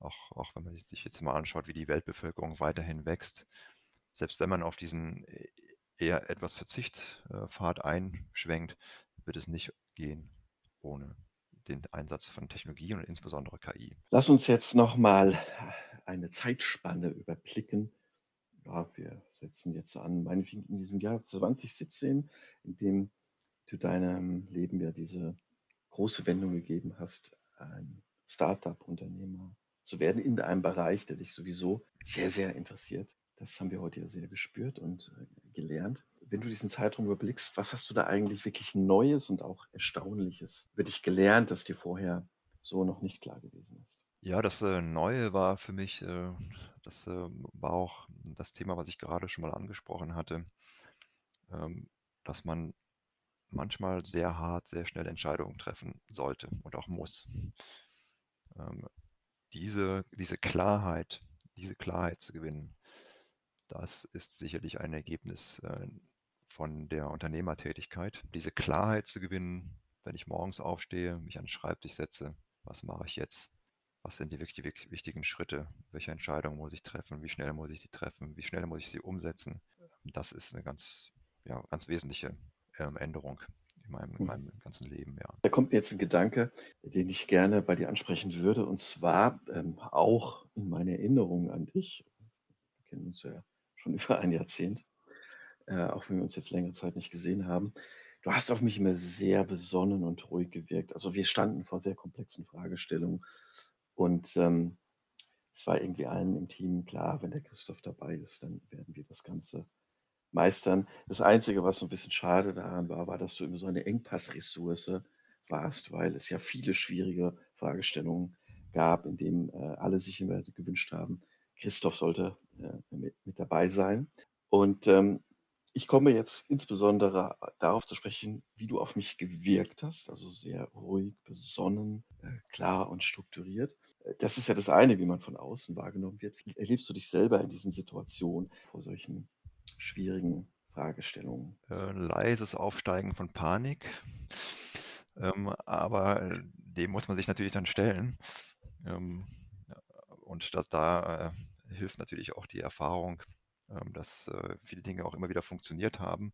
Auch, auch wenn man sich jetzt mal anschaut, wie die Weltbevölkerung weiterhin wächst, selbst wenn man auf diesen äh, eher etwas Verzichtpfad einschwenkt, wird es nicht gehen ohne den Einsatz von Technologie und insbesondere KI. Lass uns jetzt noch mal eine Zeitspanne überblicken. Ja, wir setzen jetzt an, meinetwegen in diesem Jahr 2017, in dem du deinem Leben ja diese große Wendung gegeben hast, ein Startup-Unternehmer zu werden in einem Bereich, der dich sowieso sehr, sehr interessiert. Das haben wir heute ja sehr gespürt und äh, gelernt. Wenn du diesen Zeitraum überblickst, was hast du da eigentlich wirklich Neues und auch Erstaunliches über dich gelernt, das dir vorher so noch nicht klar gewesen ist? Ja, das äh, Neue war für mich, äh, das äh, war auch das Thema, was ich gerade schon mal angesprochen hatte, ähm, dass man manchmal sehr hart, sehr schnell Entscheidungen treffen sollte und auch muss. Ähm, diese, diese Klarheit, diese Klarheit zu gewinnen, das ist sicherlich ein Ergebnis äh, von der Unternehmertätigkeit. Diese Klarheit zu gewinnen, wenn ich morgens aufstehe, mich an den Schreibtisch setze, was mache ich jetzt? Was sind die wirklich wichtigen Schritte? Welche Entscheidungen muss ich treffen? Wie schnell muss ich sie treffen? Wie schnell muss ich sie umsetzen? Das ist eine ganz, ja, ganz wesentliche ähm, Änderung in meinem, in hm. meinem ganzen Leben, ja. Da kommt mir jetzt ein Gedanke, den ich gerne bei dir ansprechen würde, und zwar ähm, auch in meiner Erinnerung an dich. Wir kennen uns ja schon über ein Jahrzehnt, äh, auch wenn wir uns jetzt längere Zeit nicht gesehen haben. Du hast auf mich immer sehr besonnen und ruhig gewirkt. Also wir standen vor sehr komplexen Fragestellungen und ähm, es war irgendwie allen im Team klar, wenn der Christoph dabei ist, dann werden wir das Ganze meistern. Das Einzige, was so ein bisschen schade daran war, war, dass du immer so eine Engpassressource warst, weil es ja viele schwierige Fragestellungen gab, in denen äh, alle sich immer gewünscht haben, Christoph sollte äh, mit, mit, dabei sein. Und ähm, ich komme jetzt insbesondere darauf zu sprechen, wie du auf mich gewirkt hast, also sehr ruhig, besonnen, äh, klar und strukturiert. Äh, das ist ja das eine, wie man von außen wahrgenommen wird. Wie erlebst du dich selber in diesen Situationen vor solchen schwierigen Fragestellungen? Äh, leises Aufsteigen von Panik. Ähm, aber äh, dem muss man sich natürlich dann stellen. Ähm, und das, da äh, hilft natürlich auch die Erfahrung, dass äh, viele Dinge auch immer wieder funktioniert haben.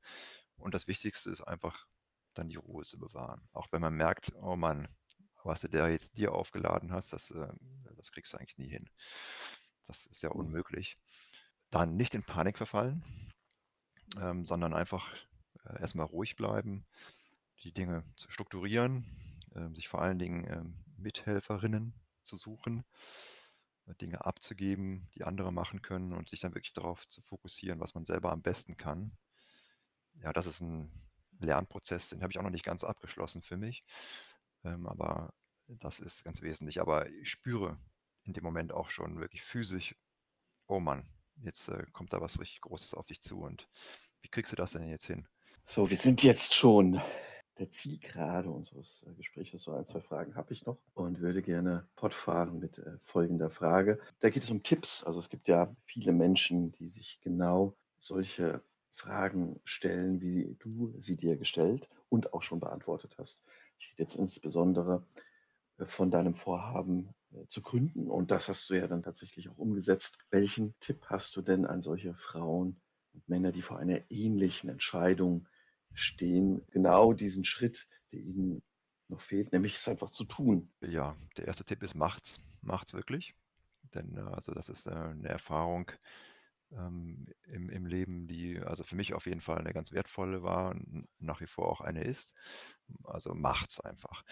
Und das Wichtigste ist einfach dann die Ruhe zu bewahren. Auch wenn man merkt, oh Mann, was du da jetzt dir aufgeladen hast, das, äh, das kriegst du eigentlich nie hin. Das ist ja mhm. unmöglich. Dann nicht in Panik verfallen, ähm, sondern einfach äh, erstmal ruhig bleiben, die Dinge zu strukturieren, äh, sich vor allen Dingen äh, Mithelferinnen zu suchen, Dinge abzugeben, die andere machen können und sich dann wirklich darauf zu fokussieren, was man selber am besten kann. Ja, das ist ein Lernprozess, den habe ich auch noch nicht ganz abgeschlossen für mich, ähm, aber das ist ganz wesentlich. Aber ich spüre in dem Moment auch schon wirklich physisch, oh Mann, jetzt äh, kommt da was richtig Großes auf dich zu. Und wie kriegst du das denn jetzt hin? So, wir sind jetzt schon der Zielgerade unseres äh, Gesprächs. So ein, zwei Fragen habe ich noch und würde gerne fortfahren mit äh, folgender Frage. Da geht es um Tipps. Also es gibt ja viele Menschen, die sich genau solche Fragen stellen, wie du sie dir gestellt und auch schon beantwortet hast. Ich rede jetzt insbesondere äh, von deinem Vorhaben zu gründen. Und das hast du ja dann tatsächlich auch umgesetzt. Welchen Tipp hast du denn an solche Frauen und Männer, die vor einer ähnlichen Entscheidung stehen, genau diesen Schritt, der ihnen noch fehlt, nämlich es einfach zu tun? Ja, der erste Tipp ist, macht's. Macht's wirklich. Denn äh, also das ist eine Erfahrung ähm, im, im Leben, die also für mich auf jeden Fall eine ganz wertvolle war und nach wie vor auch eine ist. Also macht's einfach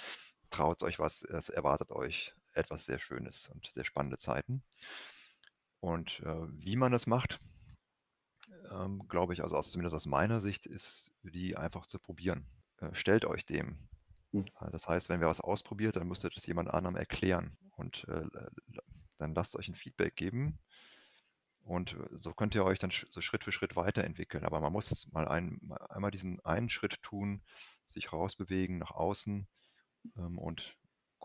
traut euch was, es erwartet euch etwas sehr Schönes und sehr spannende Zeiten. Und äh, wie man das macht, ähm, glaube ich, also aus, zumindest aus meiner Sicht, ist die einfach zu probieren. Äh, stellt euch dem. Mhm. Das heißt, wenn wir was ausprobiert, dann müsst ihr das jemand anderem erklären und äh, dann lasst euch ein Feedback geben. Und äh, so könnt ihr euch dann so Schritt für Schritt weiterentwickeln. Aber man muss mal ein, einmal diesen einen Schritt tun, sich rausbewegen nach außen ähm, und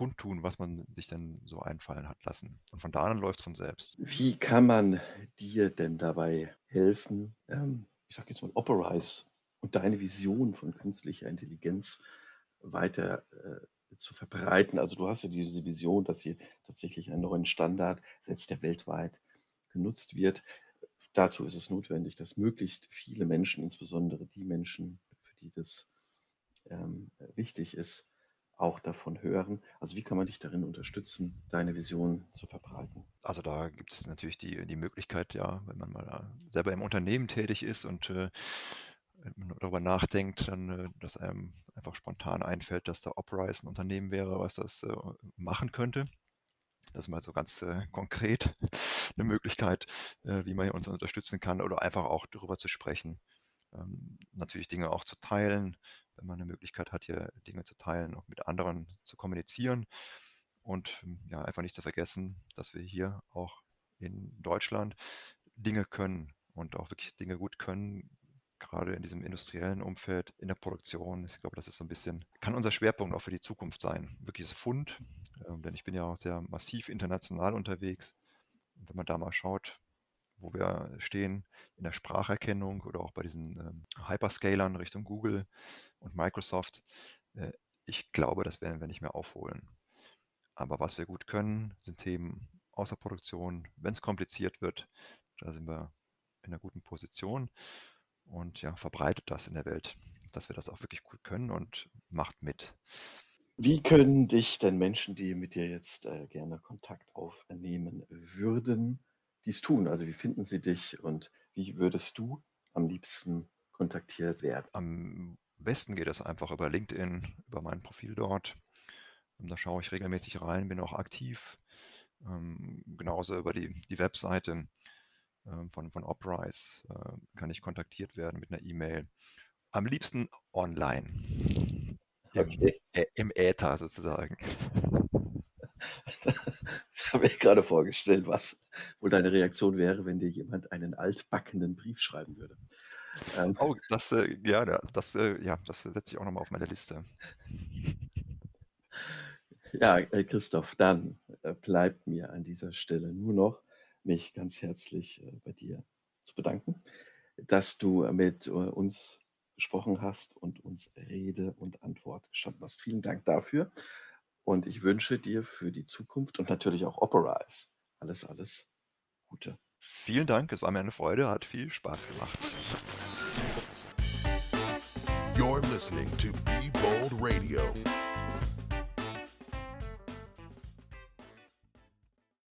kundtun, was man sich denn so einfallen hat lassen. Und von da an läuft es von selbst. Wie kann man dir denn dabei helfen, ähm, ich sage jetzt mal Operize und deine Vision von künstlicher Intelligenz weiter äh, zu verbreiten? Also du hast ja diese Vision, dass ihr tatsächlich einen neuen Standard setzt, der weltweit genutzt wird. Dazu ist es notwendig, dass möglichst viele Menschen, insbesondere die Menschen, für die das ähm, wichtig ist, auch davon hören. Also wie kann man dich darin unterstützen, deine Vision zu verbreiten? Also da gibt es natürlich die, die Möglichkeit, ja, wenn man mal selber im Unternehmen tätig ist und äh, darüber nachdenkt, dann, äh, dass einem einfach spontan einfällt, dass da Operize ein Unternehmen wäre, was das äh, machen könnte. Das ist mal so ganz äh, konkret eine Möglichkeit, äh, wie man uns unterstützen kann oder einfach auch darüber zu sprechen. Ähm, natürlich Dinge auch zu teilen, man eine Möglichkeit hat, hier Dinge zu teilen, auch mit anderen zu kommunizieren. Und hm, ja, einfach nicht zu vergessen, dass wir hier auch in Deutschland Dinge können und auch wirklich Dinge gut können, gerade in diesem industriellen Umfeld, in der Produktion. Ich glaube, das ist so ein bisschen, kann unser Schwerpunkt auch für die Zukunft sein. Wirkliches Fund, ähm, denn ich bin ja auch sehr massiv international unterwegs. Und wenn man da mal schaut, wo wir stehen in der Spracherkennung oder auch bei diesen ähm, Hyperscalern Richtung Google und Microsoft, äh, ich glaube, das werden wir nicht mehr aufholen. Aber was wir gut können, sind Themen außer Produktion. Wenn es kompliziert wird, da sind wir in einer guten Position und ja, verbreitet das in der Welt, dass wir das auch wirklich gut können und macht mit. Wie können dich denn Menschen, die mit dir jetzt äh, gerne Kontakt aufnehmen würden, dies tun? Also wie finden sie dich und wie würdest du am liebsten kontaktiert werden? Am besten geht es einfach über LinkedIn, über mein Profil dort. Da schaue ich regelmäßig rein, bin auch aktiv. Ähm, genauso über die, die Webseite ähm, von, von Oprise äh, kann ich kontaktiert werden mit einer E-Mail. Am liebsten online. Okay. Im, Im Äther sozusagen. Ich habe mir gerade vorgestellt, was wohl deine Reaktion wäre, wenn dir jemand einen altbackenen Brief schreiben würde. Ähm, oh, das, äh, ja, das, äh, ja, das setze ich auch nochmal auf meine Liste. Ja, äh, Christoph, dann äh, bleibt mir an dieser Stelle nur noch, mich ganz herzlich äh, bei dir zu bedanken, dass du mit äh, uns gesprochen hast und uns Rede und Antwort gestanden hast. Vielen Dank dafür. Und ich wünsche dir für die Zukunft und natürlich auch Operize alles, alles Gute. Vielen Dank, es war mir eine Freude, hat viel Spaß gemacht. You're listening to Be Bold Radio.